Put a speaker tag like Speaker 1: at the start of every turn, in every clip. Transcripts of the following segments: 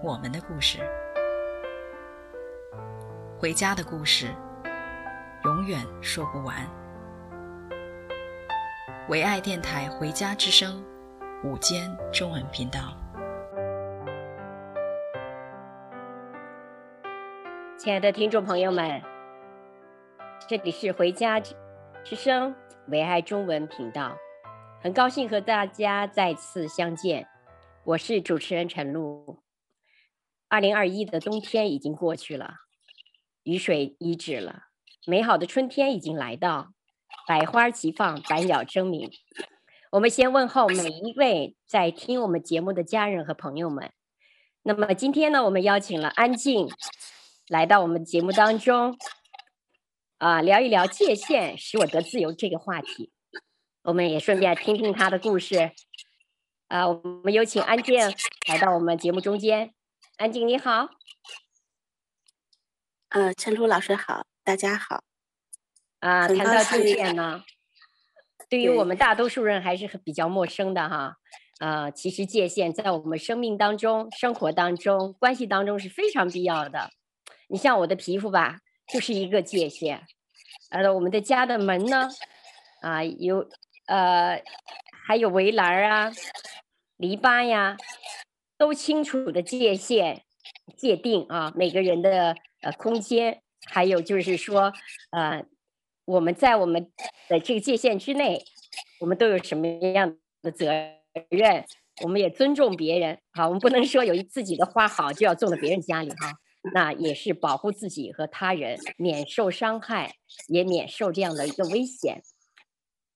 Speaker 1: 我们的故事，回家的故事，永远说不完。唯爱电台《回家之声》午间中文频道，
Speaker 2: 亲爱的听众朋友们，这里是《回家之声》唯爱中文频道。很高兴和大家再次相见，我是主持人陈露。二零二一的冬天已经过去了，雨水已止了，美好的春天已经来到，百花齐放，百鸟争鸣。我们先问候每一位在听我们节目的家人和朋友们。那么今天呢，我们邀请了安静来到我们节目当中，啊，聊一聊界限使我得自由这个话题。我们也顺便听听他的故事，啊，我们有请安静来到我们节目中间。安静你好，
Speaker 3: 呃，陈露老师好，大家好。
Speaker 2: 啊，谈到界限呢，对于我们大多数人还是很比较陌生的哈。呃，其实界限在我们生命当中、生活当中、关系当中是非常必要的。你像我的皮肤吧，就是一个界限。呃，我们的家的门呢，啊，有。呃，还有围栏啊、篱笆呀，都清楚的界限界定啊，每个人的呃空间，还有就是说，呃，我们在我们的这个界限之内，我们都有什么样的责任？我们也尊重别人，好，我们不能说有一自己的花好就要种到别人家里哈，那也是保护自己和他人免受伤害，也免受这样的一个危险。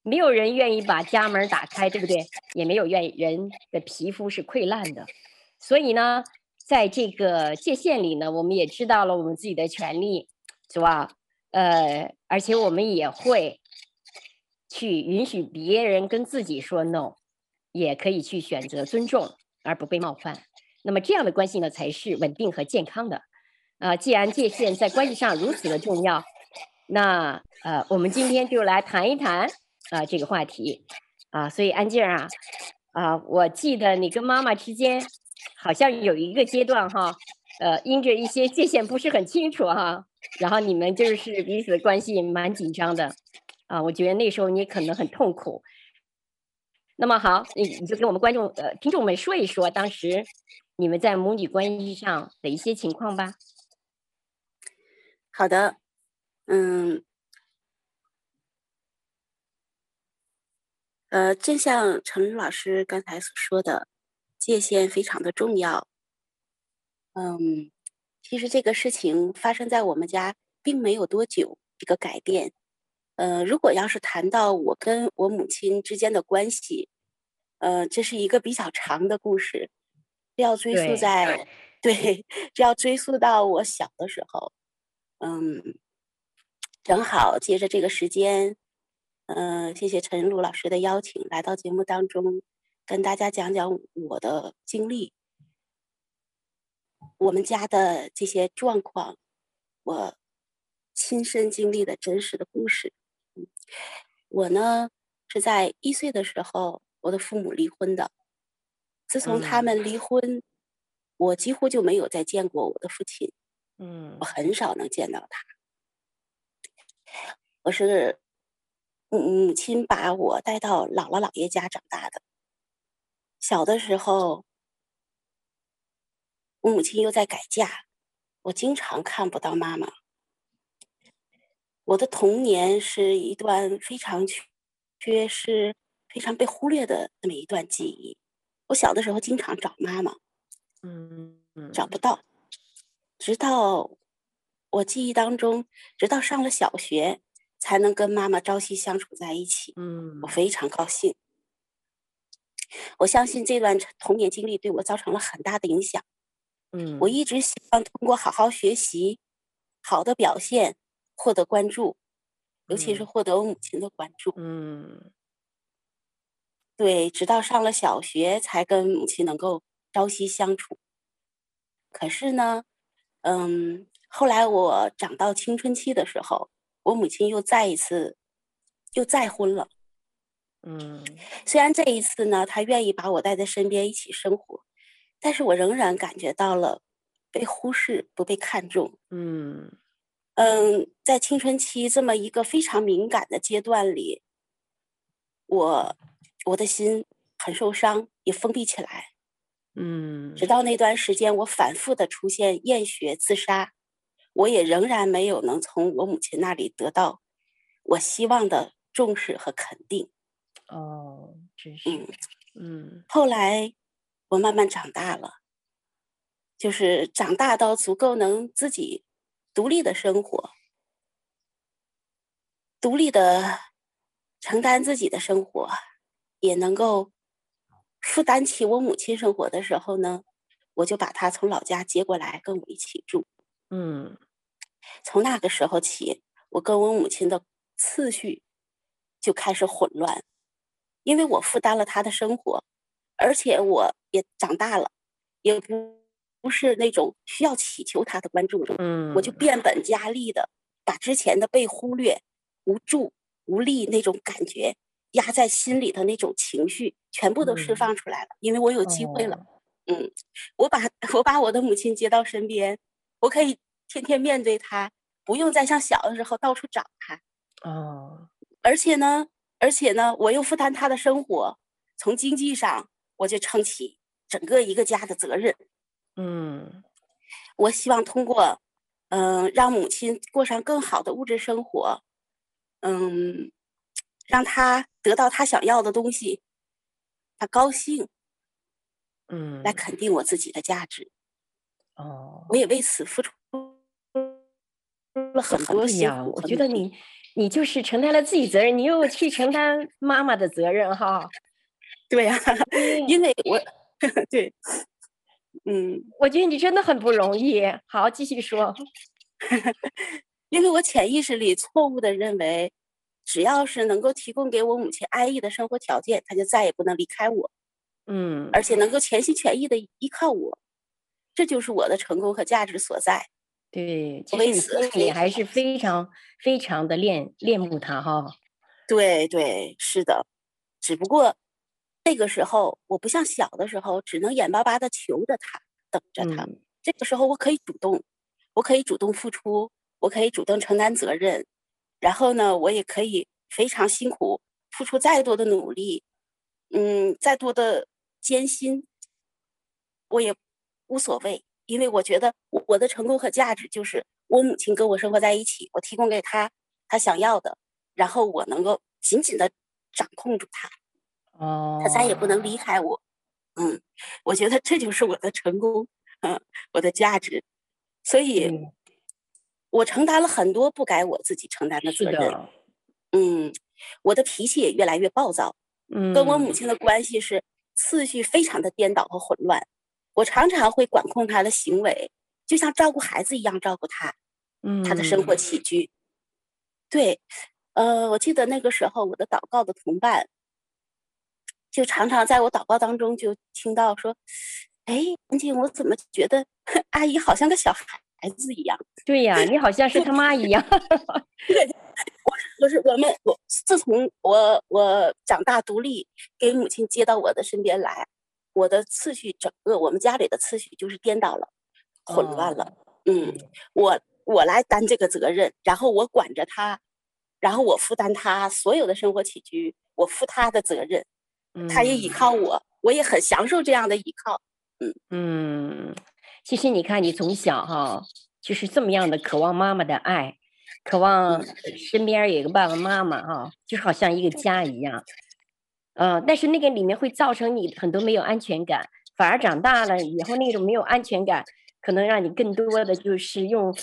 Speaker 2: 没有人愿意把家门打开，对不对？也没有愿意人的皮肤是溃烂的，所以呢，在这个界限里呢，我们也知道了我们自己的权利，是吧？呃，而且我们也会去允许别人跟自己说 no，也可以去选择尊重而不被冒犯。那么这样的关系呢，才是稳定和健康的。呃，既然界限在关系上如此的重要，那呃，我们今天就来谈一谈。啊，这个话题，啊，所以安静啊，啊，我记得你跟妈妈之间好像有一个阶段哈，呃，因着一些界限不是很清楚哈，然后你们就是彼此的关系蛮紧张的，啊，我觉得那时候你可能很痛苦。那么好，你你就跟我们观众呃听众们说一说当时你们在母女关系上的一些情况吧。
Speaker 3: 好的，嗯。呃，正像陈老师刚才所说的，界限非常的重要。嗯，其实这个事情发生在我们家并没有多久，一个改变。呃，如果要是谈到我跟我母亲之间的关系，呃，这是一个比较长的故事，要追溯在，对，对，这要追溯到我小的时候。嗯，正好借着这个时间。嗯、呃，谢谢陈露老师的邀请，来到节目当中，跟大家讲讲我的经历，我们家的这些状况，我亲身经历的真实的故事。我呢是在一岁的时候，我的父母离婚的。自从他们离婚，嗯、我几乎就没有再见过我的父亲。嗯，我很少能见到他。我是。母亲把我带到姥姥姥爷家长大的。小的时候，我母亲又在改嫁，我经常看不到妈妈。我的童年是一段非常缺失、非常被忽略的那么一段记忆。我小的时候经常找妈妈，嗯，找不到，直到我记忆当中，直到上了小学。才能跟妈妈朝夕相处在一起，嗯，我非常高兴。我相信这段童年经历对我造成了很大的影响，
Speaker 2: 嗯，
Speaker 3: 我一直希望通过好好学习、好的表现获得关注，尤其是获得我母亲的关注。
Speaker 2: 嗯，
Speaker 3: 对，直到上了小学才跟母亲能够朝夕相处。可是呢，嗯，后来我长到青春期的时候，我母亲又再一次又再婚了。
Speaker 2: 嗯，
Speaker 3: 虽然这一次呢，他愿意把我带在身边一起生活。但是我仍然感觉到了被忽视、不被看重。
Speaker 2: 嗯
Speaker 3: 嗯，在青春期这么一个非常敏感的阶段里，我我的心很受伤，也封闭起来。
Speaker 2: 嗯，
Speaker 3: 直到那段时间，我反复的出现厌学、自杀，我也仍然没有能从我母亲那里得到我希望的重视和肯定。
Speaker 2: 哦，真是，
Speaker 3: 嗯
Speaker 2: 嗯，
Speaker 3: 后来。我慢慢长大了，就是长大到足够能自己独立的生活，独立的承担自己的生活，也能够负担起我母亲生活的时候呢，我就把她从老家接过来跟我一起住。
Speaker 2: 嗯，
Speaker 3: 从那个时候起，我跟我母亲的次序就开始混乱，因为我负担了他的生活。而且我也长大了，也不不是那种需要祈求他的关注，
Speaker 2: 嗯，
Speaker 3: 我就变本加厉的把之前的被忽略、无助、无力那种感觉压在心里的那种情绪，全部都释放出来了。嗯、因为我有机会了，哦、嗯，我把我把我的母亲接到身边，我可以天天面对她，不用再像小的时候到处找她。
Speaker 2: 哦，
Speaker 3: 而且呢，而且呢，我又负担他的生活，从经济上。我就撑起整个一个家的责任，
Speaker 2: 嗯，
Speaker 3: 我希望通过，嗯、呃，让母亲过上更好的物质生活，嗯，让她得到她想要的东西，她高兴，
Speaker 2: 嗯，
Speaker 3: 来肯定我自己的价值，
Speaker 2: 哦，
Speaker 3: 我也为此付出了很多辛苦。
Speaker 2: 我觉得你，你就是承担了自己责任，你又去承担妈妈的责任，哈。
Speaker 3: 对呀、啊，因为我 对，嗯，
Speaker 2: 我觉得你真的很不容易。好，继续说。
Speaker 3: 因为我潜意识里错误的认为，只要是能够提供给我母亲安逸的生活条件，她就再也不能离开我。
Speaker 2: 嗯，
Speaker 3: 而且能够全心全意的依靠我，这就是我的成功和价值所在。
Speaker 2: 对，其实你心里还是非常非常的恋恋慕他哈。
Speaker 3: 对对，是的，只不过。那个时候，我不像小的时候，只能眼巴巴的求着他，等着他。
Speaker 2: 嗯。
Speaker 3: 这个时候，我可以主动，我可以主动付出，我可以主动承担责任。然后呢，我也可以非常辛苦，付出再多的努力，嗯，再多的艰辛，我也无所谓，因为我觉得我的成功和价值就是我母亲跟我生活在一起，我提供给她她想要的，然后我能够紧紧的掌控住她。
Speaker 2: 哦，
Speaker 3: 她再也不能离开我，嗯，我觉得这就是我的成功，嗯，我的价值，所以，
Speaker 2: 嗯、
Speaker 3: 我承担了很多不该我自己承担的责任，嗯，我的脾气也越来越暴躁，
Speaker 2: 嗯，
Speaker 3: 跟我母。亲的关系是次序非常的颠倒和混乱，我常常会管控他的行为，就像照顾孩子一样照顾他，
Speaker 2: 嗯，
Speaker 3: 他的生活起居，对，呃，我记得那个时候我的祷告的同伴。就常常在我祷告当中就听到说：“哎，安静，我怎么觉得阿姨好像个小孩子一样？”
Speaker 2: 对呀，你好像是他妈一样。
Speaker 3: 对，我我是我们我自从我我长大独立，给母亲接到我的身边来，我的次序整个我们家里的次序就是颠倒了，混乱了。哦、嗯，我我来担这个责任，然后我管着他，然后我负担他所有的生活起居，我负他的责任。他也依靠我，嗯，我也很享受这样的依靠。嗯
Speaker 2: 嗯，其实你看，你从小哈就是这么样的渴望妈妈的爱，渴望身边有一个爸爸妈妈哈，就是好像一个家一样。呃，但是那个里面会造成你很多没有安全感，反而长大了以后那种没有安全感，可能让你更多的就是用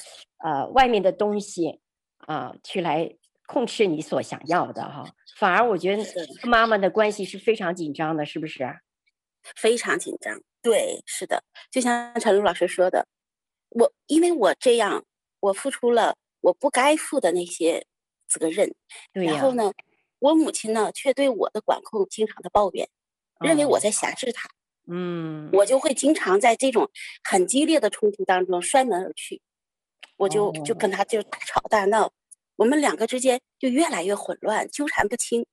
Speaker 2: 呃外面的东西啊，呃，去来控制你所想要的哈。反而我觉得和妈妈的关系是非常紧张的，是不是？
Speaker 3: 非常紧张。对，是的，就像陈露老师说的，我因为我这样，我付出了我不该负的那些责任，
Speaker 2: 对
Speaker 3: 然后呢，我母亲呢却对我的管控经常的抱怨，认为我在挟制她。
Speaker 2: 嗯，
Speaker 3: 我就会经常在这种很激烈的冲突当中摔门而去，我就就跟他就大吵大闹，我们两个之间就越来越混乱，纠缠不清。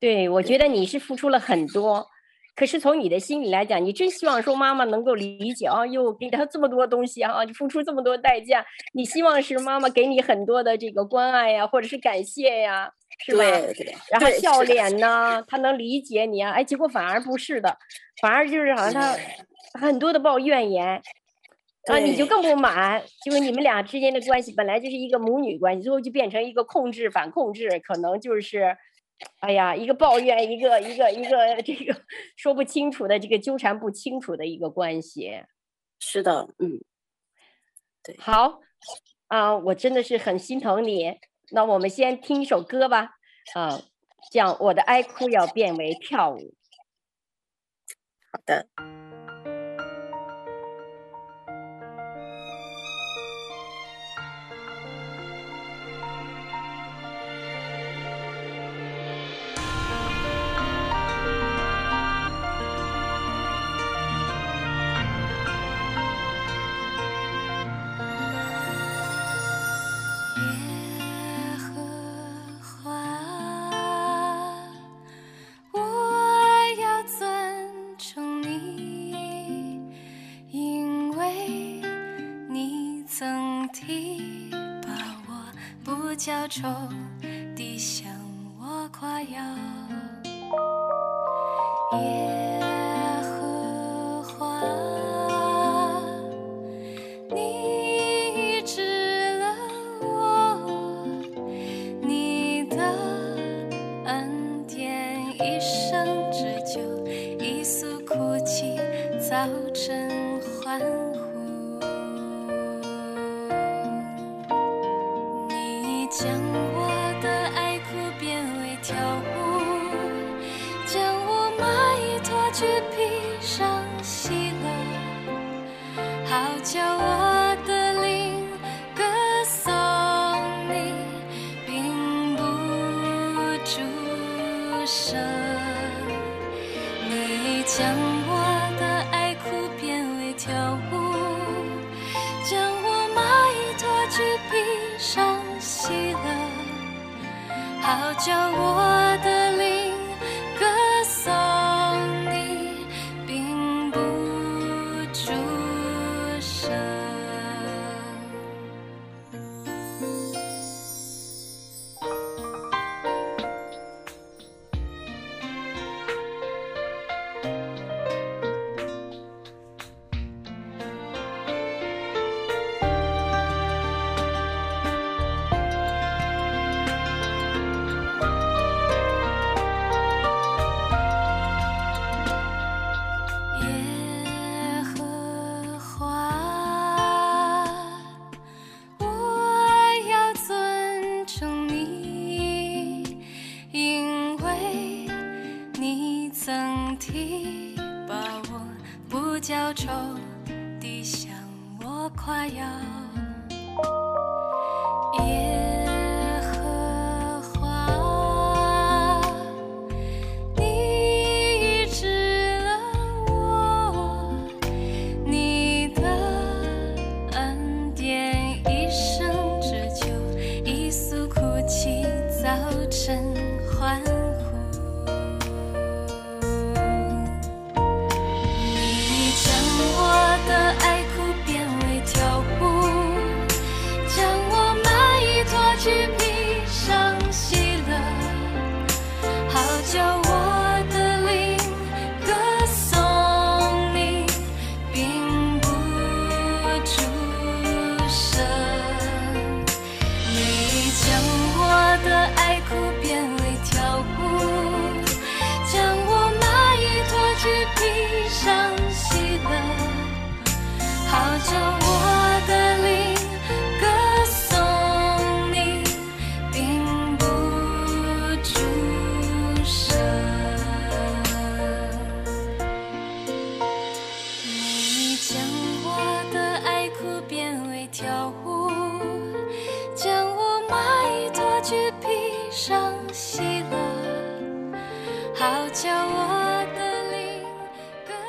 Speaker 2: 对，我觉得你是付出了很多，可是从你的心里来讲，你真希望说妈妈能够理解啊，又给他这么多东西啊，你付出这么多代价，你希望是妈妈给你很多的这个关爱呀，或者是感谢呀。是吧？
Speaker 3: 对对，
Speaker 2: 然后笑脸呢，他能理解你啊？哎，结果反而不是的，反而就是好像他很多的抱怨言啊，你就更不满，就是你们俩之间的关系本来就是一个母女关系，最后就变成一个控制反控制，可能就是，哎呀，一个抱怨，一个一个一个这个说不清楚的这个纠缠不清楚的一个关系。
Speaker 3: 是的，嗯，对，
Speaker 2: 好啊，我真的是很心疼你。那我们先听一首歌吧，啊，
Speaker 4: 讲我的哀哭要变为跳舞。好的。小丑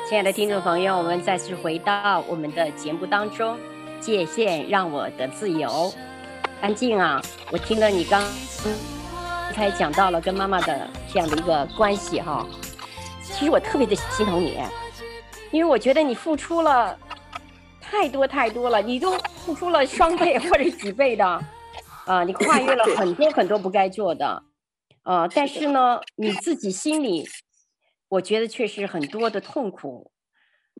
Speaker 4: 亲爱的
Speaker 2: 听众朋友，我们再次回到我们的节目当中，界限让我的自由。安静啊，我听了你刚才讲到了跟妈妈的这样的一个关系哈，其实我特别的心疼你，因为我觉得你付出了太多太多了，你都付出了双倍或者几倍的，啊、你跨越了很多很多不该做的，呃，但是呢，你自己心里。我觉得确实很多的痛苦，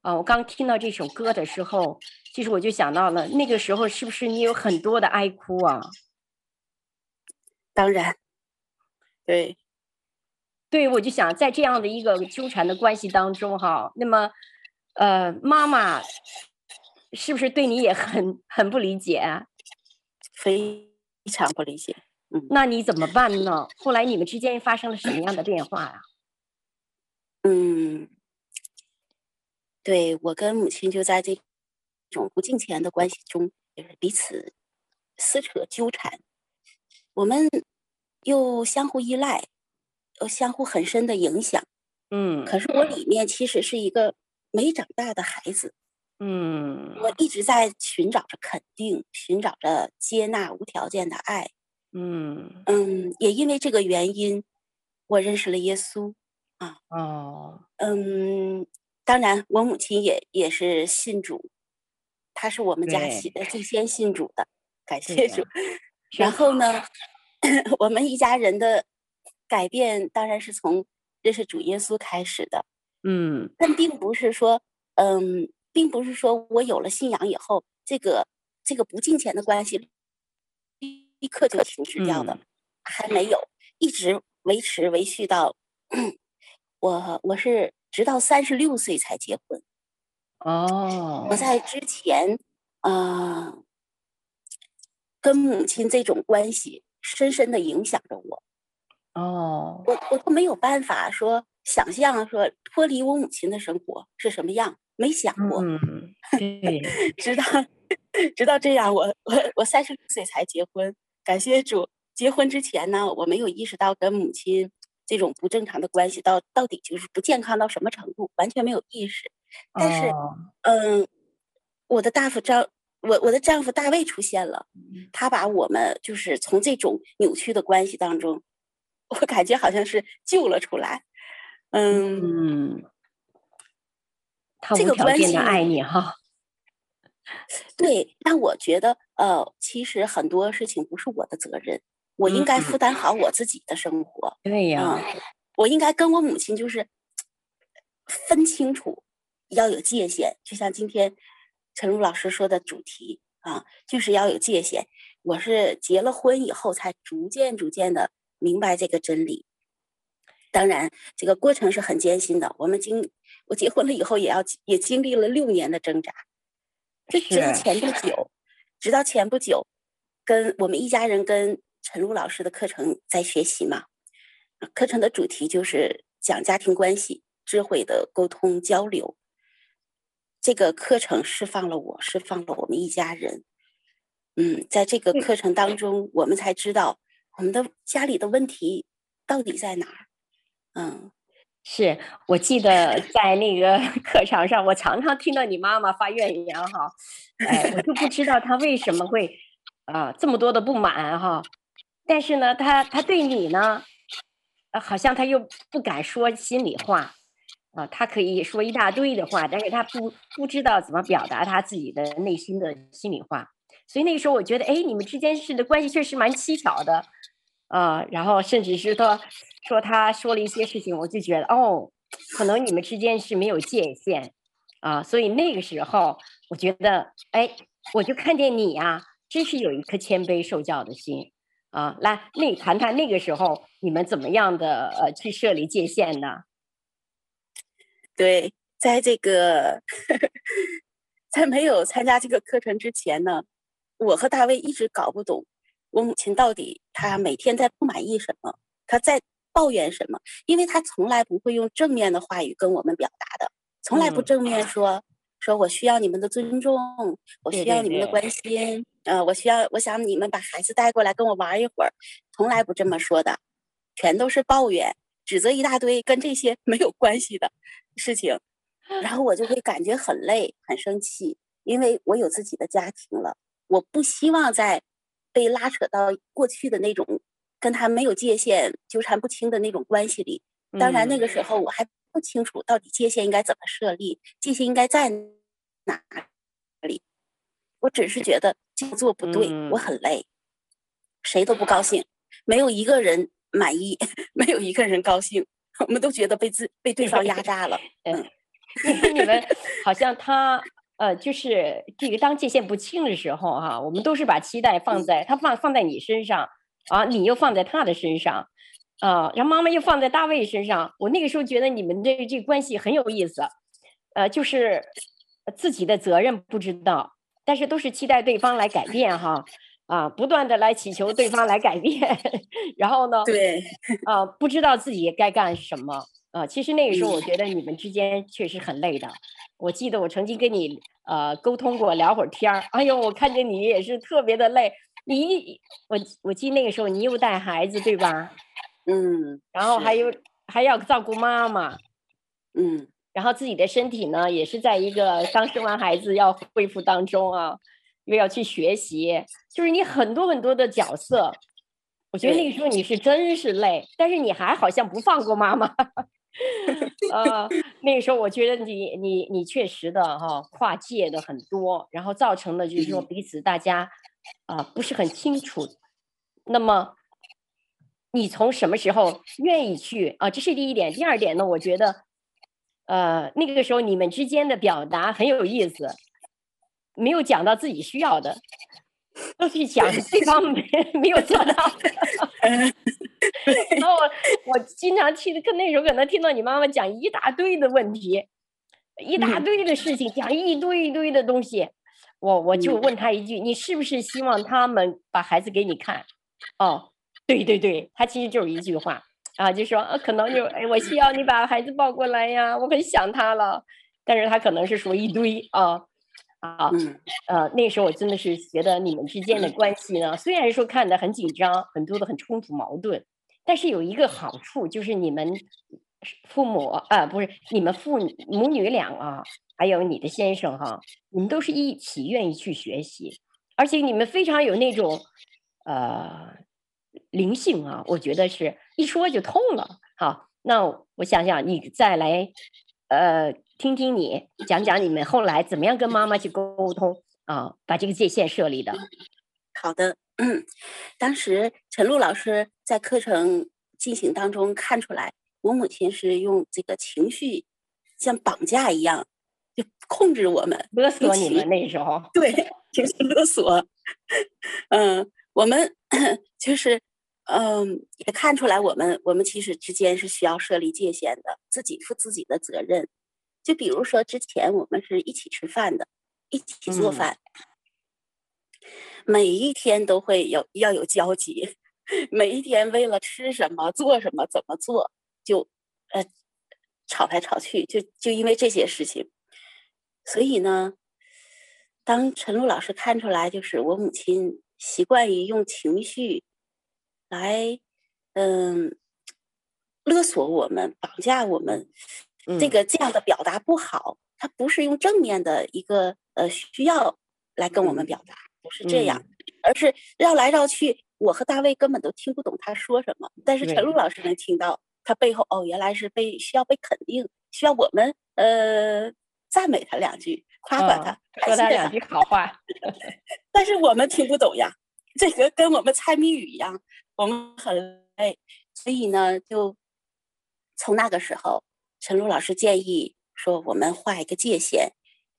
Speaker 2: 啊，我刚听到这首歌的时候，其实我就想到了那个时候是不是你有很多的哀哭啊？
Speaker 3: 当然，对，
Speaker 2: 对，我就想在这样的一个纠缠的关系当中，哈，那么，呃，妈妈是不是对你也很很不理解？
Speaker 3: 非常不理解，嗯，
Speaker 2: 那你怎么办呢？后来你们之间发生了什么样的变化呀？
Speaker 3: 嗯，对，我跟母亲就在这种不敬虔的关系中，就是彼此撕扯纠缠，我们又相互依赖，又相互很深的影响。
Speaker 2: 嗯，
Speaker 3: 可是我里面其实是一个没长大的孩子。
Speaker 2: 嗯，
Speaker 3: 我一直在寻找着肯定，寻找着接纳、无条件的爱。
Speaker 2: 嗯
Speaker 3: 嗯，也因为这个原因，我认识了耶稣。啊
Speaker 2: 哦，
Speaker 3: 嗯，当然，我母亲也也是信主，她是我们家信最先信主的，感谢主。然后呢，我们一家人的改变当然是从认识主耶稣开始的。
Speaker 2: 嗯，
Speaker 3: 但并不是说，嗯，并不是说我有了信仰以后，这个这个不敬虔的关系立刻就停止掉的，嗯、还没有，一直维持维续到。我我是直到三十六岁才结婚，
Speaker 2: 哦，
Speaker 3: 我在。之前，呃，跟母亲这种关系深深的影响着我，
Speaker 2: 哦，
Speaker 3: 我我都没有办法说想象说脱离我母亲的生活是什么样，没想过，
Speaker 2: 嗯，
Speaker 3: 直到直到这样，我我我三十六岁才结婚，感谢主，结婚之前呢，我没有意识到跟母亲。这种不正常的关系到到底就是不健康到什么程度，完全没有意识。但是，嗯、呃，我的大夫丈，我我的丈夫大卫出现了，他把我们就是从这种扭曲的关系当中，我感觉好像是救了出来。嗯，
Speaker 2: 嗯，他无条件的爱你哈。
Speaker 3: 对，但我觉得，呃，其实很多事情不是我的责任。我应该负担好我自己的生活。
Speaker 2: 嗯、对呀、
Speaker 3: 嗯，我应该跟我母亲就是分清楚，要有界限。就像今天陈露老师说的主题啊，就是要有界限。我是结了婚以后才逐渐逐渐的明白这个真理。当然，这个过程是很艰辛的。我们经我结婚了以后，也要也经历了六年的挣扎。这直到前不久，直到前不久，跟我们一家人跟。陈露老师的课程在学习嘛？课程的主题就是讲家庭关系、智慧的沟通交流。这个课程释放了我，释放了我们一家人。嗯，在这个课程当中，我们才知道我们的家里的问题到底在哪儿。嗯，
Speaker 2: 是我记得在那个 课堂上，我常常听到你妈妈发怨言哈，哎，我就不知道她为什么会啊这么多的不满哈。但是呢，他他对你呢，呃，好像他又不敢说心里话，啊，他可以说一大堆的话，但是他不不知道怎么表达他自己的内心的心里话，所以那个时候我觉得，哎，你们之间是的关系确实蛮蹊跷的，啊，然后甚至是说说他说了一些事情，我就觉得，哦，可能你们之间是没有界限，啊，所以那个时候我觉得，哎，我就看见你呀，真是有一颗谦卑受教的心。啊，来，那谈谈那个时候你们怎么样的呃去设立界限呢？
Speaker 3: 对，在这个呵呵在没有参加这个课程之前呢，我和大卫一直搞不懂我母亲到底她每天在不满意什么，她在抱怨什么，因为她从来不会用正面的话语跟我们表达的，从来不正面说。嗯说我需要你们的尊重，我需要你们的关心，对对对呃，我需要，我想你们把孩子带过来跟我玩一会儿，从来不这么说的，全都是抱怨、指责一大堆跟这些 没有关系的事情，然后我就会感觉很累、很生气，因为我有自己的家庭了，我不希望再被拉扯到过去的那种跟他没有界限、纠缠不清的那种关系里。当然，那个时候我还不清楚到底界限应该怎么设立，界限应该在哪里。我只是觉得这样做不对，我很累，谁都不高兴，没有一个人满意，没有一个人高兴，我们都觉得被自被对方压榨了。嗯，
Speaker 2: 你们好像他呃，就是这个当界限不清的时候哈，我们都是把期待放在他放放在你身上啊，你又放在他的身上啊，然后妈妈又放在大卫身上。我那个时候觉得你们这这关系很有意思，呃，就是自己的责任不知道。但是都是期待对方来改变哈，啊，不断的来祈求对方来改变，然后呢，
Speaker 3: 对，
Speaker 2: 啊，不知道自己该干什么啊。其实那个时候，我觉得你们之间确实很累的。我记得我曾经跟你呃沟通过，聊会儿天儿。哎呦，我看见你也是特别的累。你，我我记得那个时候你又带孩子对吧？
Speaker 3: 嗯。
Speaker 2: 然后还有还要照顾妈妈。
Speaker 3: 嗯。
Speaker 2: 然后自己的身体呢，也是在一个刚生完孩子要恢复当中啊，又要去学习，就是你很多很多的角色。我觉得那个时候你是真是累，但是你还好像不放过妈妈。呃，那个时候我觉得你你你确实的哈、哦、跨界的很多，然后造成的就是说彼此大家啊、呃、不是很清楚。那么你从什么时候愿意去啊？这是第一点。第二点呢，我觉得。呃，那个时候你们之间的表达很有意思，没有讲到自己需要的，都去讲对方没 没有做到的。然后我我经常听，跟那时候可能听到你妈妈讲一大堆的问题，一大堆的事情，讲一堆一堆的东西。我我就问他一句：“你是不是希望他们把孩子给你看？”哦，对对对，他其实就是一句话。啊，就说啊，可能就哎，我需要你把孩子抱过来呀，我很想他了。但是他可能是说一堆啊啊，呃，那时候我真的是觉得你们之间的关系呢，虽然说看得很紧张，很多的很冲突矛盾，但是有一个好处就是你们父母啊，不是你们父母女俩啊，还有你的先生哈、啊，你们都是一起愿意去学习，而且你们非常有那种呃。灵性啊，我觉得是一说就通了。好，那我想想，你再来，呃，听听你讲讲你们后来怎么样跟妈妈去沟通啊，把这个界限设立的。
Speaker 3: 好的，嗯，当时陈露老师在课程进行当中看出来，我母亲是用这个情绪像绑架一样，就控制我们，
Speaker 2: 勒索你们那时候。
Speaker 3: 对，情绪勒索。嗯，我们 就是。嗯，也看出来我们我们其实之间是需要设立界限的，自己负自己的责任。就比如说之前我们是一起吃饭的，一起做饭，嗯、每一天都会有要有交集，每一天为了吃什么、做什么、怎么做，就呃吵来吵去，就就因为这些事情。所以呢，当陈露老师看出来，就是我母亲习惯于用情绪。来，嗯，勒索我们，绑架我们，这个这样的表达不好。他不是用正面的一个呃需要来跟我们表达，不是这样，而是绕来绕去。我和大卫根本都听不懂他说什么，但是陈露老师能听到他背后哦，原来是被需要被肯定，需要我们呃赞美他两句，夸夸他，
Speaker 2: 说他两句好话。
Speaker 3: 但是我们听不懂呀，这个跟我们猜谜语一样。我们很累，所以呢，就从那个时候，陈露老师建议说，我们画一个界限，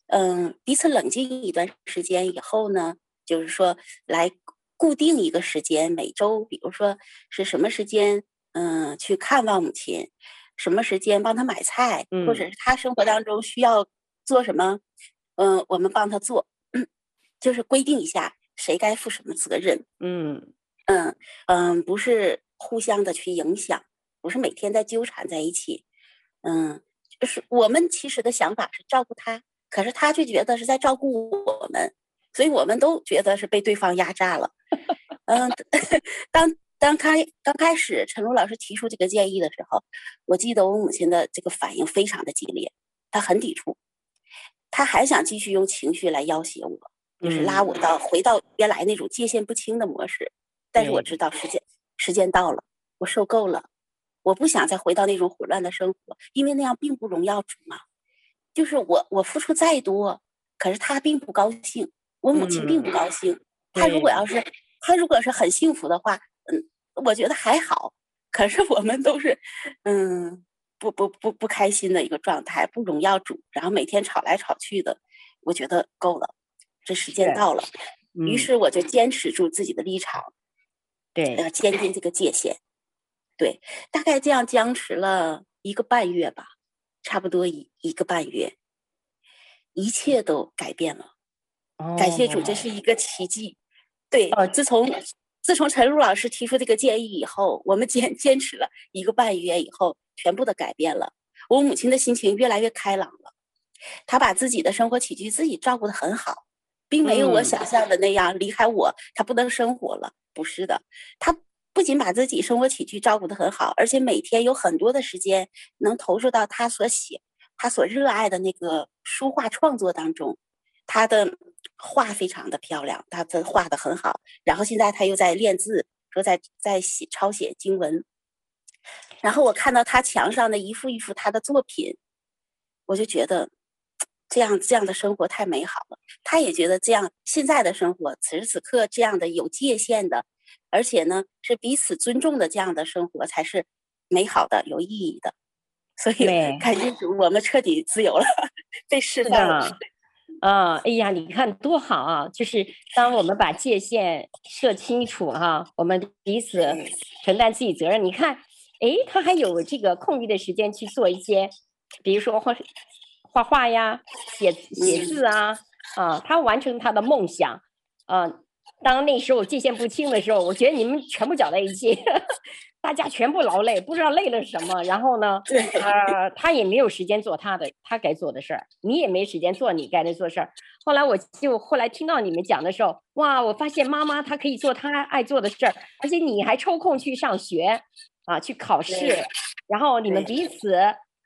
Speaker 3: 嗯，彼此冷静一段时间以后呢，就是说来固定一个时间，每周，比如说是什么时间，嗯，去看望母亲，什么时间帮他买菜，或者是他生活当中需要做什么，嗯，我们帮他做，就是规定一下谁该负什么责任，
Speaker 2: 嗯。
Speaker 3: 嗯嗯，不是互相的去影响，不是每天在纠缠在一起。嗯，就是我们其实的想法是照顾他，可是他却觉得是在照顾我们，所以我们都觉得是被对方压榨了。嗯，当当开刚开始陈露老师提出这个建议的时候，我记得我母亲的这个反应非常的激烈，她很抵触，他还想继续用情绪来要挟我，就是拉我到回到原来那种界限不清的模式。但是我知道时间时间到了，我受够了，我不想再回到那种混乱的生活，因为那样并不荣耀主嘛。就是我我付出再多，可是他并不高兴，我母亲并不高兴。他如果要是他如果是很幸福的话，嗯，我觉得还好。可是我们都是，嗯，不不不不开心的一个状态，不荣耀主，然后每天吵来吵去的，我觉得够了，这时间到了，嗯、于是我就坚持住自己的立场，
Speaker 2: 对，
Speaker 3: 要坚定这个界限，对，大概这样僵持了一个半月吧，差不多一一个半月，一切都改变了，
Speaker 2: 哦、
Speaker 3: 感谢主，这是一个奇迹，对，哦，自从。自从陈露老师提出这个建议以后，我们坚坚持了一个半月以后，全部的改变了。我母亲的心情越来越开朗了，她把自己的生活起居自己照顾得很好，并没有我想象的那样离开我，她不能生活了。不是的，她不仅把自己生活起居照顾得很好，而且每天有很多的时间能投入到她所写、她所热爱的那个书画创作当中，她的。画非常的漂亮，她的画的很好。然后现在她又在练字，说在在写抄写经文。然后我看到他墙上的一幅一幅他的作品，我就觉得这样这样的生活太美好了。他也觉得这样现在的生活，此时此刻这样的有界限的，而且呢是彼此尊重的这样的生活才是美好的、有意义的。所以感谢主，我们彻底自由了，被释放了。
Speaker 2: 啊，哎呀，你看多好啊！就是当我们把界限设清楚哈、啊，我们彼此承担自己责任。你看，哎，他还有这个空余的时间去做一些，比如说画画画呀、写写字啊，啊，他完成他的梦想。啊，当那时候界限不清的时候，我觉得你们全部搅在一起。大家全部劳累，不知道累了什么。然后呢，呃，他也没有时间做他的他该做的事儿，你也没时间做你该的做事儿。后来我就后来听到你们讲的时候，哇，我发现妈妈她可以做她爱做的事儿，而且你还抽空去上学啊，去考试，然后你们彼此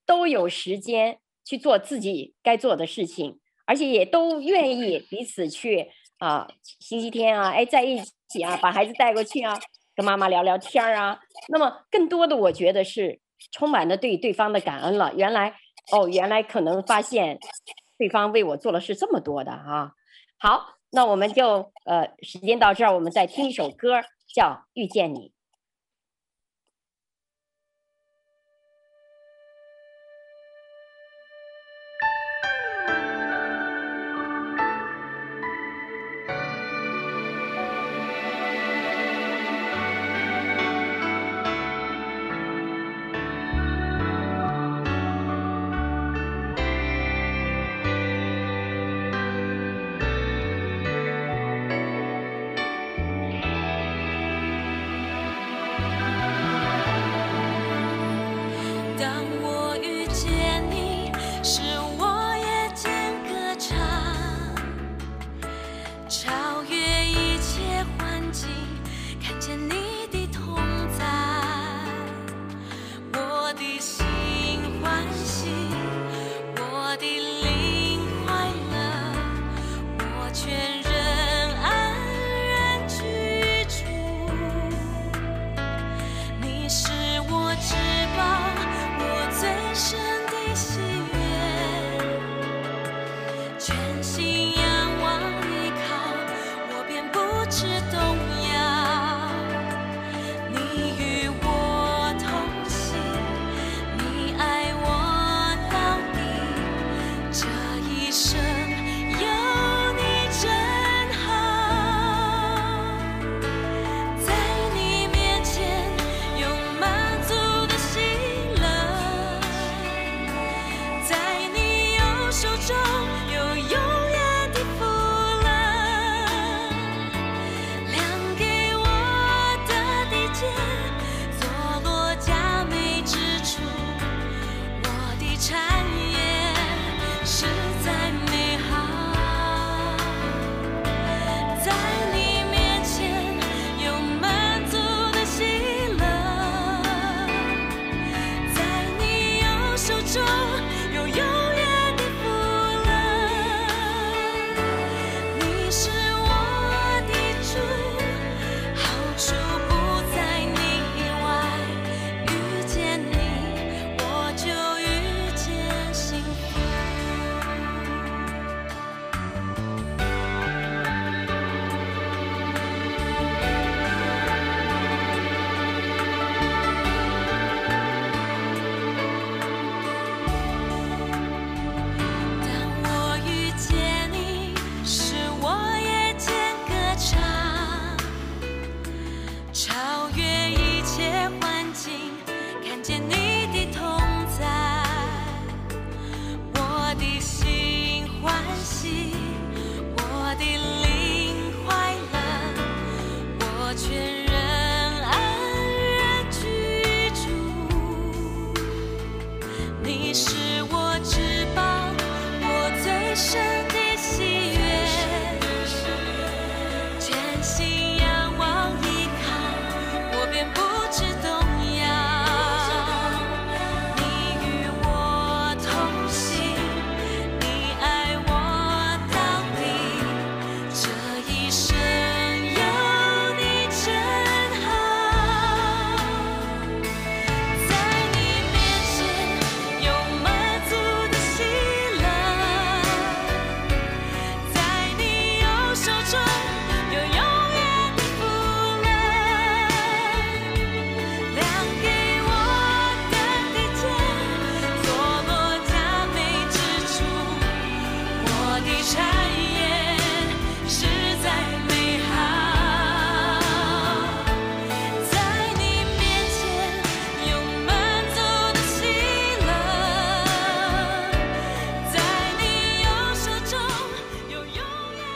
Speaker 2: 都有时间去做自己该做的事情，而且也都愿意彼此去啊，星期天啊，哎，在一起啊，把孩子带过去啊。跟妈妈聊聊天儿啊，那么更多的我觉得是充满了对对方的感恩了。原来哦，原来可能发现对方为我做了是这么多的啊。好，那我们就呃，时间到这儿，我们再听一首歌，叫《遇见你》。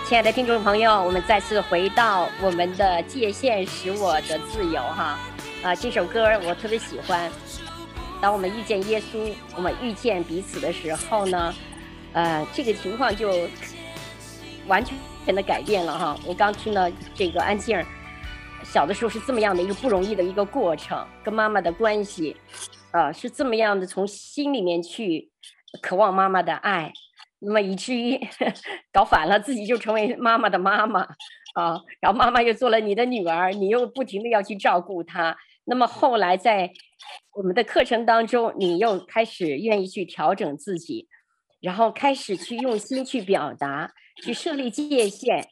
Speaker 2: 亲爱的听众朋友，我们再次回到我们的界限使我的自由哈啊！这首歌我特别喜欢。当我们遇见耶稣，我们遇见彼此的时候呢，呃，这个情况就完全的改变了哈。我刚听了这个安静小的时候是这么样的一个不容易的一个过程，跟妈妈的关系啊、呃、是这么样的，从心里面去渴望妈妈的爱。那么以至于搞反了，自己就成为妈妈的妈妈啊，然后妈妈又做了你的女儿，你又不停的要去照顾她。那么后来在我们的课程当中，你又开始愿意去调整自己，然后开始去用心去表达，去设立界限，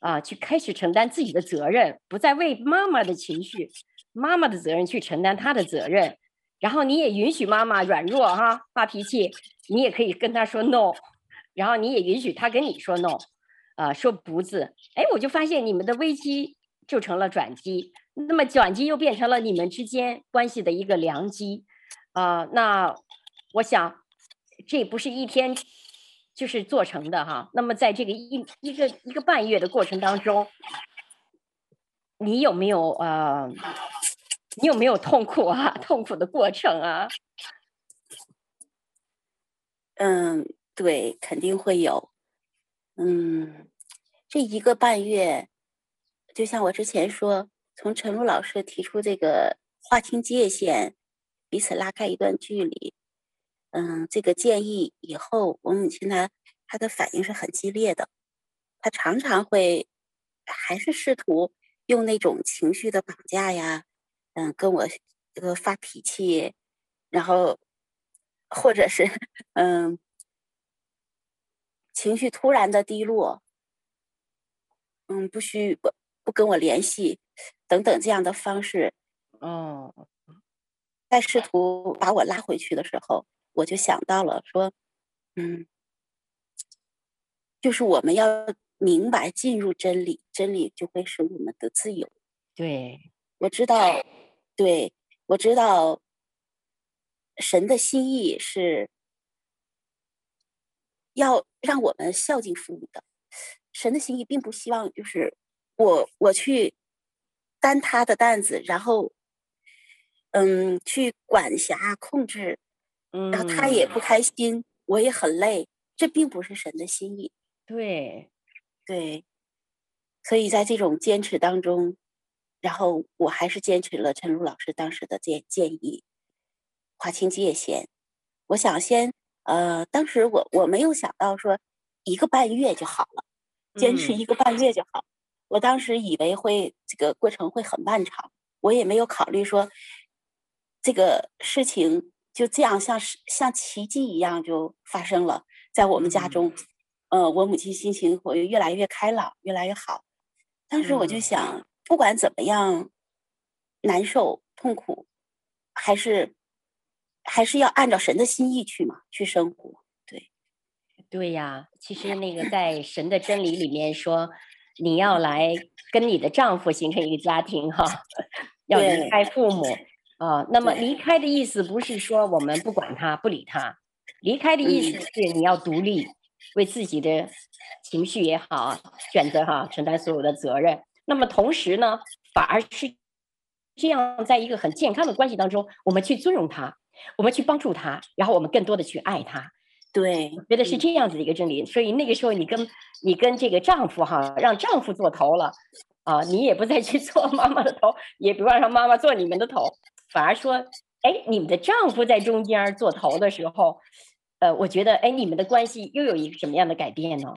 Speaker 2: 啊，去开始承担自己的责任，不再为妈妈的情绪、妈妈的责任去承担她的责任。然后你也允许妈妈软弱哈，发脾气，你也可以跟她说 no。然后你也允许他跟你说 no，啊、说不字，哎，我就发现你们的危机就成了转机，那么转机又变成了你们之间关系的一个良机，啊、那我想这不是一天就是做成的哈。那么在这个一一个一个半月的过程当中，你有没有呃，你有没有痛苦啊？痛苦的过程啊？
Speaker 3: 嗯。对，肯定会有。嗯，这一个半月，就像我之前说，从陈露老师提出这个划清界限，彼此拉开一段距离，嗯，这个建议以后，我母亲呢，她的反应是很激烈的，她常常会还是试图用那种情绪的绑架呀，嗯，跟我这个发脾气，然后或者是嗯。情绪突然的低落，嗯，不需不不跟我联系，等等这样的方式，
Speaker 2: 哦，
Speaker 3: 在试图把我拉回去的时候，我就想到了说，嗯，就是我们要明白进入真理，真理就会使我们的自由。
Speaker 2: 对，
Speaker 3: 我知道，对，我知道，神的心意是。要让我们孝敬父母的，神的心意并不希望就是我我去担他的担子，然后嗯去管辖控制，然后他也不开心，我也很累，这并不是神的心意。
Speaker 2: 对，
Speaker 3: 对，所以在这种坚持当中，然后我还是坚持了陈如老师当时的建建议，划清界限。我想先。呃，当时我我没有想到说一个半月就好了，坚持一个半月就好。嗯。我当时以为会这个过程会很漫长，我也没有考虑说这个事情就这样像是像奇迹一样就发生了在我们家中。呃，我母亲心情会越来越开朗，越来越好。当时我就想，不管怎么样难受痛苦，还是。还是要按照神的心意去嘛，去生活。对，
Speaker 2: 对呀。其实那个在神的真理里面说，你要来跟你的丈夫形成一个家庭哈，要离开父母啊、呃。那么离开的意思不是说我们不管他不理他，离开的意思是你要独立，为自己的情绪也好选择哈，承担所有的责任。那么同时呢，反而是这样，在一个很健康的关系当中，我们去尊重他。我们去帮助他，然后我们更多的去爱他，
Speaker 3: 对，
Speaker 2: 我觉得是这样子的一个真理。所以那个时候，你跟你跟这个丈夫哈，让丈夫做头了啊，你也不再去 做妈妈的头，也不要让妈妈做你们的头，反而说，哎，你们的丈夫在中间做头的时候，呃，我觉得，哎，你们的关系又有一个什么样的改变呢？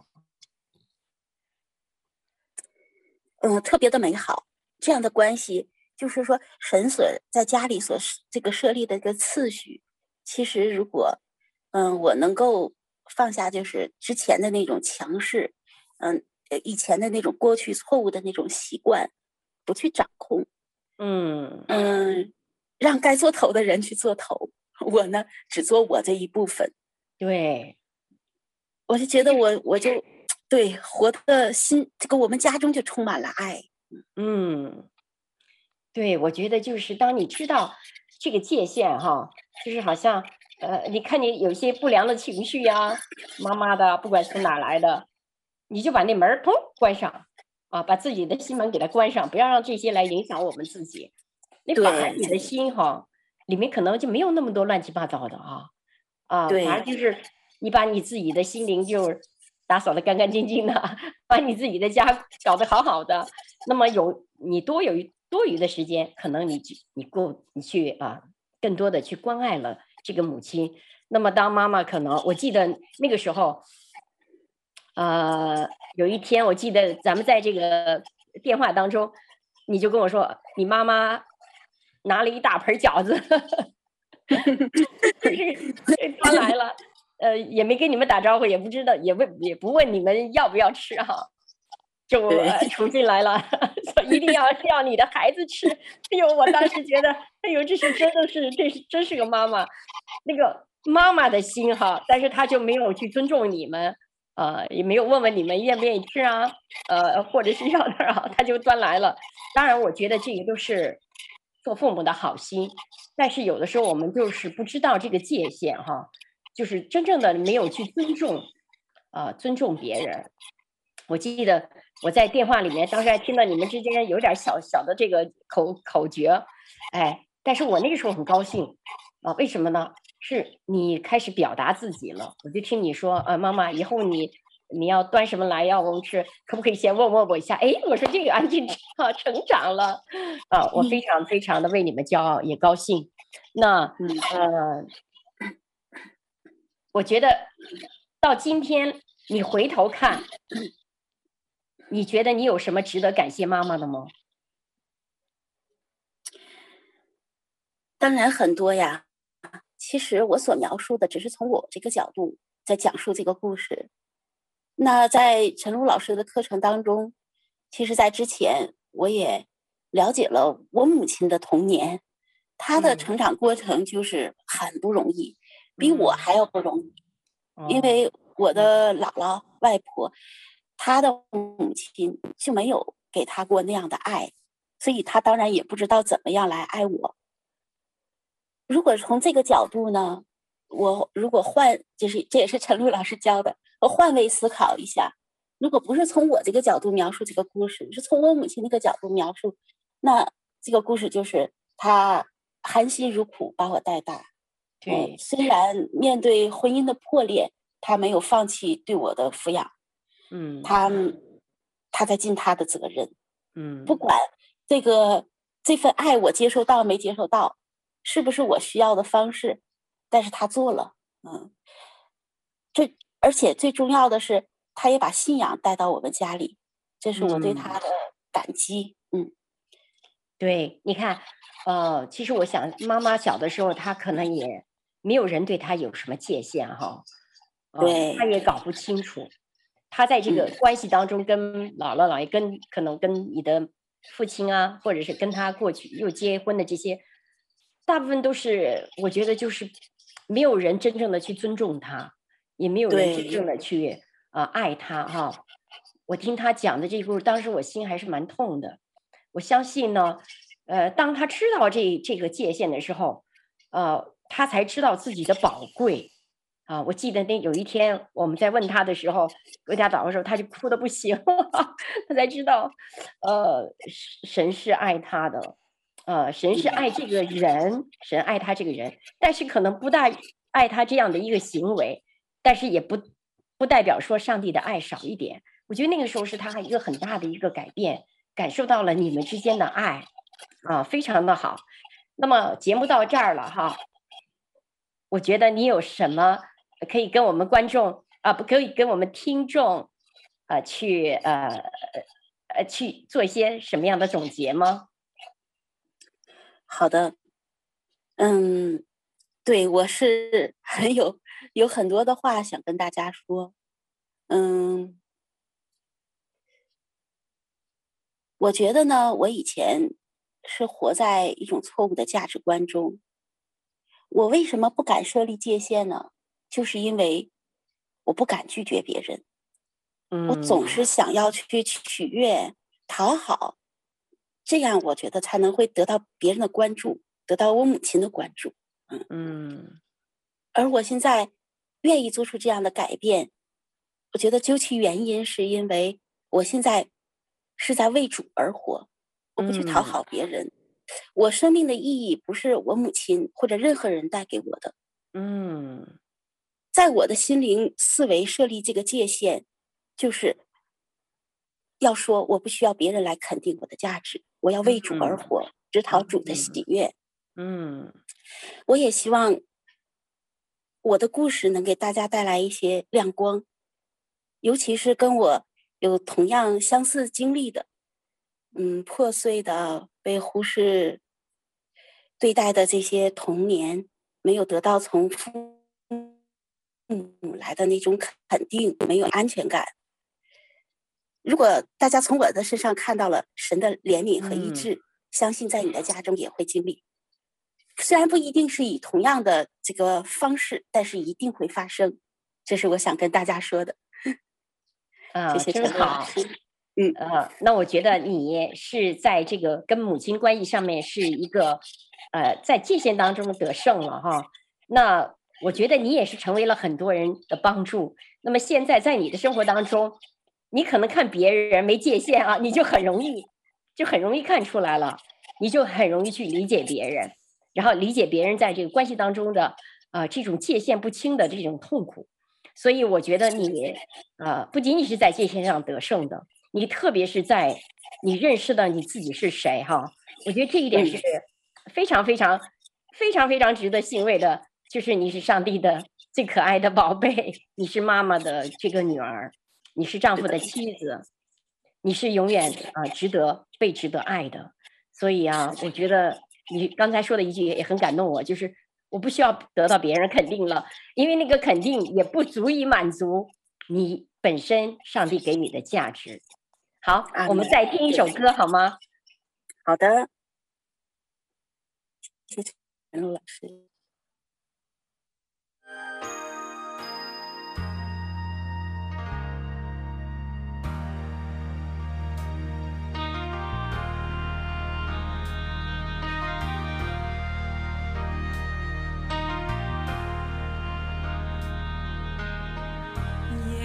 Speaker 3: 嗯，特别的美好。这样的关系，就是说，神所在家里所这个设立的一个次序，其实如果，嗯，我能够放下，就是之前的那种强势，嗯，以前的那种过去错误的那种习惯，不去掌控，
Speaker 2: 嗯
Speaker 3: 嗯，让该做头的人去做头，我呢，只做我这一部分。
Speaker 2: 对，
Speaker 3: 我就觉得我我就对活的心，这个我们家中就充满了爱。
Speaker 2: 嗯，对，我觉得就是当你知道这个界限哈，就是好像呃，你看你有些不良的情绪呀，妈妈的不管从哪来的，你就把那门砰关上啊，把自己的心门给它关上，不要让这些来影响我们自己。你反而你的心哈，里面可能就没有那么多乱七八糟的啊啊，反正就是你把你自己的心灵就。打扫的干干净净的，把你自己的家搞得好好的。那么有你多有多余的时间，可能你去你过你去啊，更多的去关爱了这个母亲。那么当妈妈可能，我记得那个时候，呃，有一天我记得咱们在这个电话当中，你就跟我说，你妈妈拿了一大盆饺子，端来了。呃，也没跟你们打招呼，也不知道，也问，也不问你们要不要吃哈，就冲进来了，说一定要 要你的孩子吃。哎呦，我当时觉得，哎呦，这是真的是，这是真是个妈妈，那个妈妈的心哈，但是他就没有去尊重你们，呃，也没有问问你们愿不愿意吃啊，呃，或者是要的啊，他就端来了。当然，我觉得这个都是做父母的好心，但是有的时候我们就是不知道这个界限哈。就是真正的没有去尊重，啊、呃，尊重别人。我记得我在电话里面，当时还听到你们之间有点小小的这个口口诀，哎，但是我那个时候很高兴，啊，为什么呢？是你开始表达自己了。我就听你说，啊，妈妈，以后你你要端什么来要我们吃，可不可以先问问我一下？哎，我说这个安静 啊，成长了，啊，我非常非常的为你们骄傲，也高兴。那，呃。我觉得到今天你回头看，你觉得你有什么值得感谢妈妈的吗？
Speaker 3: 当然很多呀。其实我所描述的只是从我这个角度在讲述这个故事。那在陈露老师的课程当中，其实，在之前我也了解了我母亲的童年，她的成长过程就是很不容易。比我还要不容易，因为我的姥姥、外婆，她的母亲就没有给他过那样的爱，所以他当然也不知道怎么样来爱我。如果从这个角度呢，我如果换，就是这也是陈露老师教的，我换位思考一下，如果不是从我这个角度描述这个故事，是从我母亲那个角度描述，那这个故事就是她含辛茹苦把我带大。对，虽然面对婚姻的破裂，他没有放弃对我的抚养，
Speaker 2: 嗯，
Speaker 3: 他他在尽他的责任，
Speaker 2: 嗯，
Speaker 3: 不管这个这份爱我接受到没接受到，是不是我需要的方式，但是他做了，嗯，最而且最重要的是，他也把信仰带到我们家里，这是我对他的感激，嗯，嗯
Speaker 2: 对，你看，呃，其实我想，妈妈小的时候，她可能也。没有人对她有什么界限哈，
Speaker 3: 对，
Speaker 2: 他也搞不清楚，他在这个关系当中跟姥姥姥爷，跟可能跟你的父亲啊，或者是跟他过去又结婚的这些，大部分都是我觉得就是没有人真正的去尊重他，也没有人真正的去啊、呃、爱他哈。我听他讲的这个故事，当时我心还是蛮痛的。我相信呢，呃，当他知道这这个界限的时候，呃。他才知道自己的宝贵啊！我记得那有一天我们在问他的时候，为他祷告的时候，他就哭得不行。他才知道，呃，神是爱他的，呃，神是爱这个人，神爱他这个人，但是可能不大爱他这样的一个行为。但是也不不代表说上帝的爱少一点。我觉得那个时候是他一个很大的一个改变，感受到了你们之间的爱啊，非常的好。那么节目到这儿了哈，我觉得你有什么可以跟我们观众啊，不可以跟我们听众啊去呃呃去做一些什么样的总结吗？
Speaker 3: 好的，嗯，对，我是 很有有很多的话想跟大家说，嗯，我觉得呢，我以前。是活在一种错误的价值观中。我为什么不敢设立界限呢？就是因为我不敢拒绝别人。嗯，我总是想要去取悦、讨好，这样我觉得才能会得到别人的关注，得到我母亲的关注。嗯嗯。而我现在愿意做出这样的改变，我觉得究其原因，是因为我现在是在为主而活。我不去讨好别人，嗯，我生命的意义不是我母亲或者任何人带给我的。嗯，在我的心灵思维设立这个界限，就是要说我不需要别人来肯定我的价值，我要为主而活，只讨主的喜悦。嗯，我也希望我的故事能给大家带来一些亮光，尤其是跟我有同样相似经历的。嗯，破碎的、被忽视对待的这些童年，没有得到从父母来的那种肯定，没有安全感。如果大家从我的身上看到了神的怜悯和医治，嗯，相信在你的家中也会经历。虽然不一定是以同样的这个方式，但是一定会发生。这是我想跟大家说的。
Speaker 2: 啊，谢谢陈老师。嗯呃，那我觉得你是在这个跟母亲关系上面是一个，呃，在界限当中得胜了哈。那我觉得你也是成为了很多人的帮助。那么现在在你的生活当中，你可能看别人没界限啊，你就很容易，就很容易看出来了，你就很容易去理解别人，然后理解别人在这个关系当中的啊、呃、这种界限不清的这种痛苦。所以我觉得你啊、呃，不仅仅是在界限上得胜的。你特别是在你认识到你自己是谁哈，我觉得这一点是非常非常非常非常值得欣慰的，就是你是上帝的最可爱的宝贝，你是妈妈的这个女儿，你是丈夫的妻子，你是永远啊值得被值得爱的。所以啊，我觉得你刚才说的一句也很感动我，就是我不需要得到别人肯定了，因为那个肯定也不足以满足你本身上帝给你的价值。好，我们再听一首歌好吗？
Speaker 3: 好的，谢谢陈露老师。
Speaker 2: 耶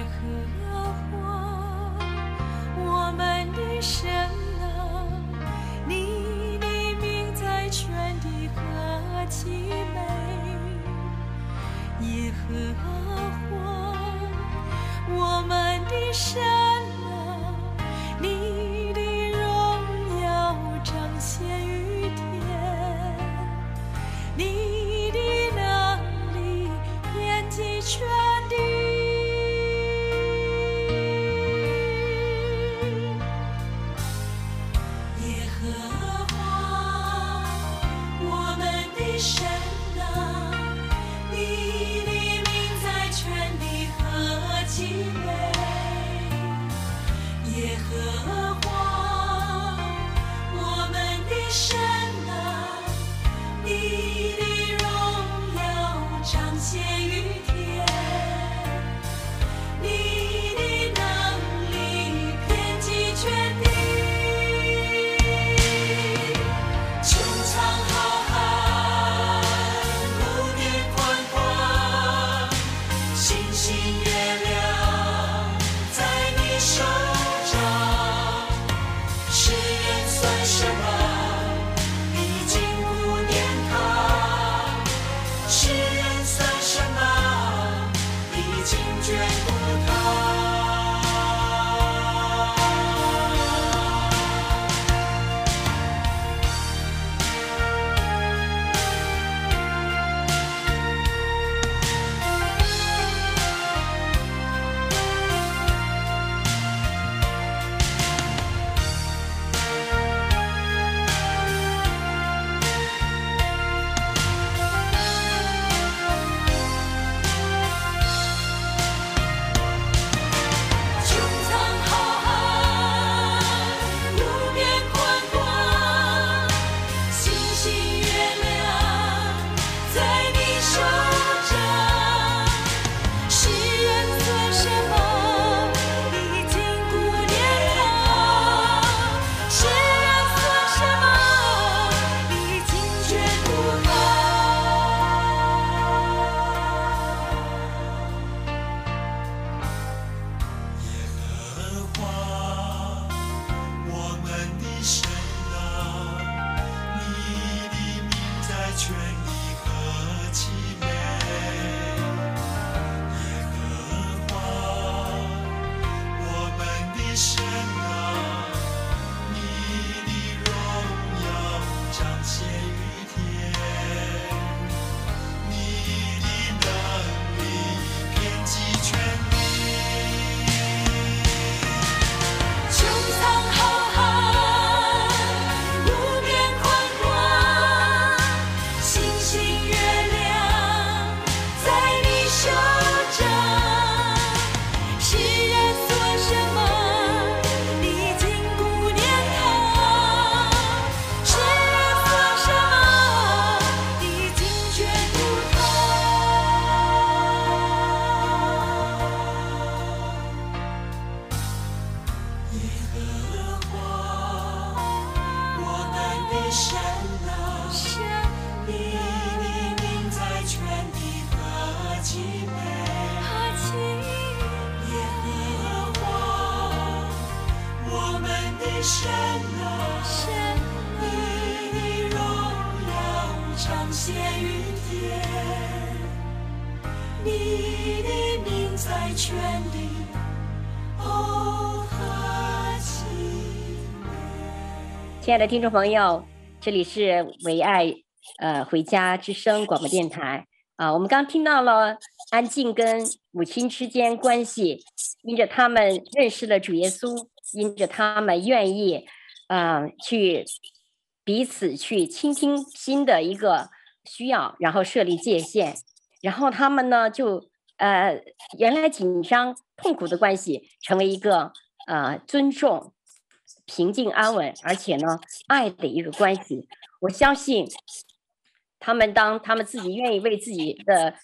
Speaker 2: 和华，我们的神。和我我们的生亲爱的听众朋友，这里是唯爱呃回家之声广播电台啊。我们刚听到了安静跟母亲之间关系，因着他们认识了主耶稣，因着他们愿意啊、呃、去彼此去倾听新的一个需要，然后设立界限，然后他们呢就呃原来紧张痛苦的关系成为一个呃尊重。平静安稳，而且呢，爱的一个关系。我相信，他们当他们自己愿意为自己的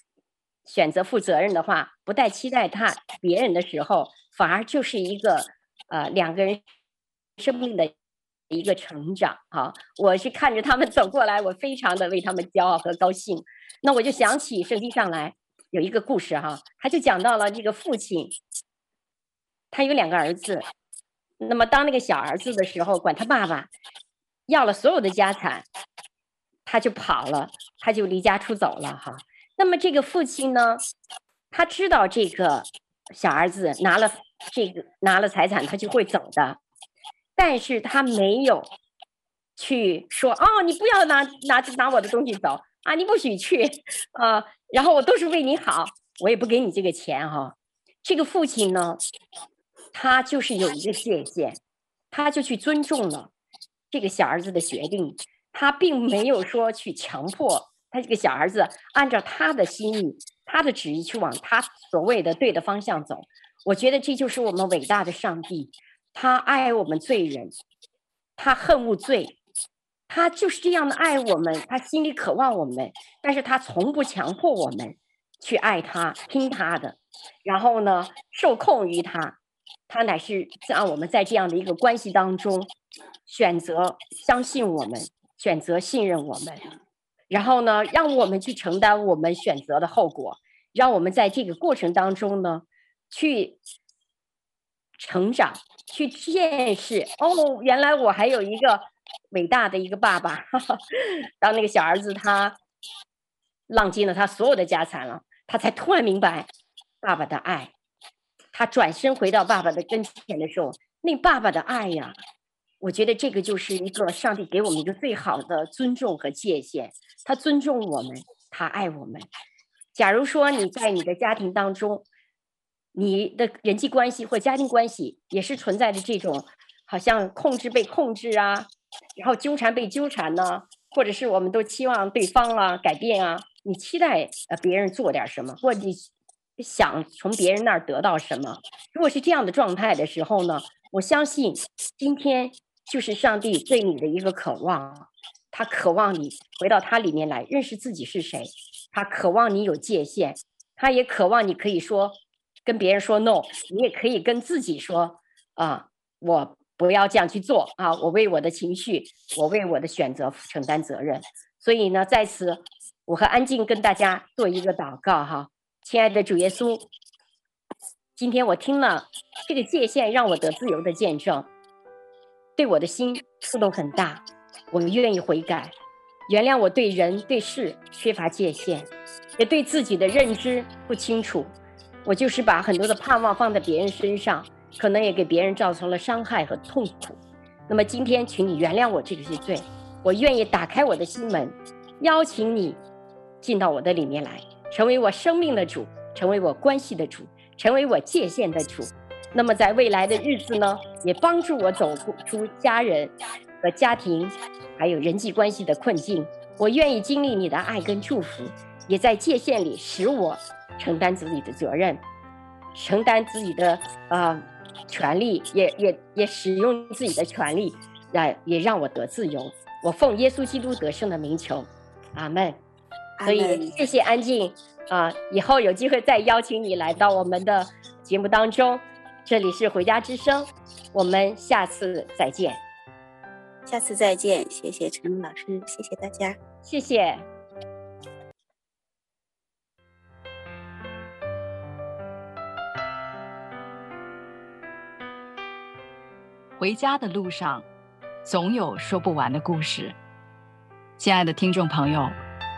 Speaker 2: 选择负责任的话，不带期待他别人的时候，反而就是一个呃两个人生命的一个成长。哈，我是看着他们走过来，我非常的为他们骄傲和高兴。那我就想起圣经上来有一个故事哈，他就讲到了这个父亲，他有两个儿子。那么，当那个小儿子的时候，管他爸爸要了所有的家产，他就跑了，他就离家出走了哈。那么这个父亲呢，他知道这个小儿子拿了这个拿了财产，他就会走的，但是他没有去说哦，你不要拿拿拿我的东西走啊，你不许去啊，然后我都是为你好，我也不给你这个钱哈。这个父亲呢，他就是有一个界限，他就去尊重了这个小儿子的决定，他并没有说去强迫他这个小儿子按照他的心意、他的旨意去往他所谓的对的方向走。我觉得这就是我们伟大的上帝，他爱我们罪人，他恨恶罪，他就是这样的爱我们，他心里渴望我们，但是他从不强迫我们去爱他、听他的，然后呢，受控于他。他乃是让我们在这样的一个关系当中，选择相信我们，选择信任我们，然后呢，让我们去承担我们选择的后果，让我们在这个过程当中呢，去成长，去见识。哦，原来我还有一个伟大的一个爸爸。哈哈，当那个小儿子他浪尽了他所有的家产了，他才突然明白爸爸的爱。他转身回到爸爸的跟前的时候，那爸爸的爱呀，我觉得这个就是一个上帝给我们一个最好的尊重和界限。他尊重我们，他爱我们。假如说你在你的家庭当中，你的人际关系或家庭关系也是存在着这种好像控制被控制啊，然后纠缠被纠缠呢，或者是我们都期望对方啊改变啊，你期待呃别人做点什么，或你。想从别人那儿得到什么？如果是这样的状态的时候呢，我相信今天就是上帝对你的一个渴望，他渴望你回到他里面来认识自己是谁，他渴望你有界限，他也渴望你可以说跟别人说 no，你也可以跟自己说啊，我不要这样去做啊，我为我的情绪，我为我的选择承担责任。所以呢，在此我和安静跟大家做一个祷告哈。亲爱的主耶稣，今天我听了这个界限让我得自由的见证，对我的心触动很大。我愿意悔改，原谅我对人对事缺乏界限，也对自己的认知不清楚。我就是把很多的盼望放在别人身上，可能也给别人造成了伤害和痛苦。那么今天，请你原谅我这些罪，我愿意打开我的心门，邀请你进到我的里面来，成为我生命的主，成为我关系的主，成为我界限的主。那么在未来的日子呢，也帮助我走出家人和家庭，还有人际关系的困境。我愿意经历你的爱跟祝福，也在界限里使我承担自己的责任，承担自己的、呃、权利，也也也使用自己的权利，来也让我得自由。我奉耶稣基督得胜的名求，阿门。所以谢谢安静啊、呃，以后有机会再邀请你来到我们的节目当中。这里是回家之声，我们下次再见。
Speaker 3: 下次再见，谢谢陈老师，谢谢大家，
Speaker 2: 谢谢。
Speaker 1: 回家的路上，总有说不完的故事。亲爱的听众朋友，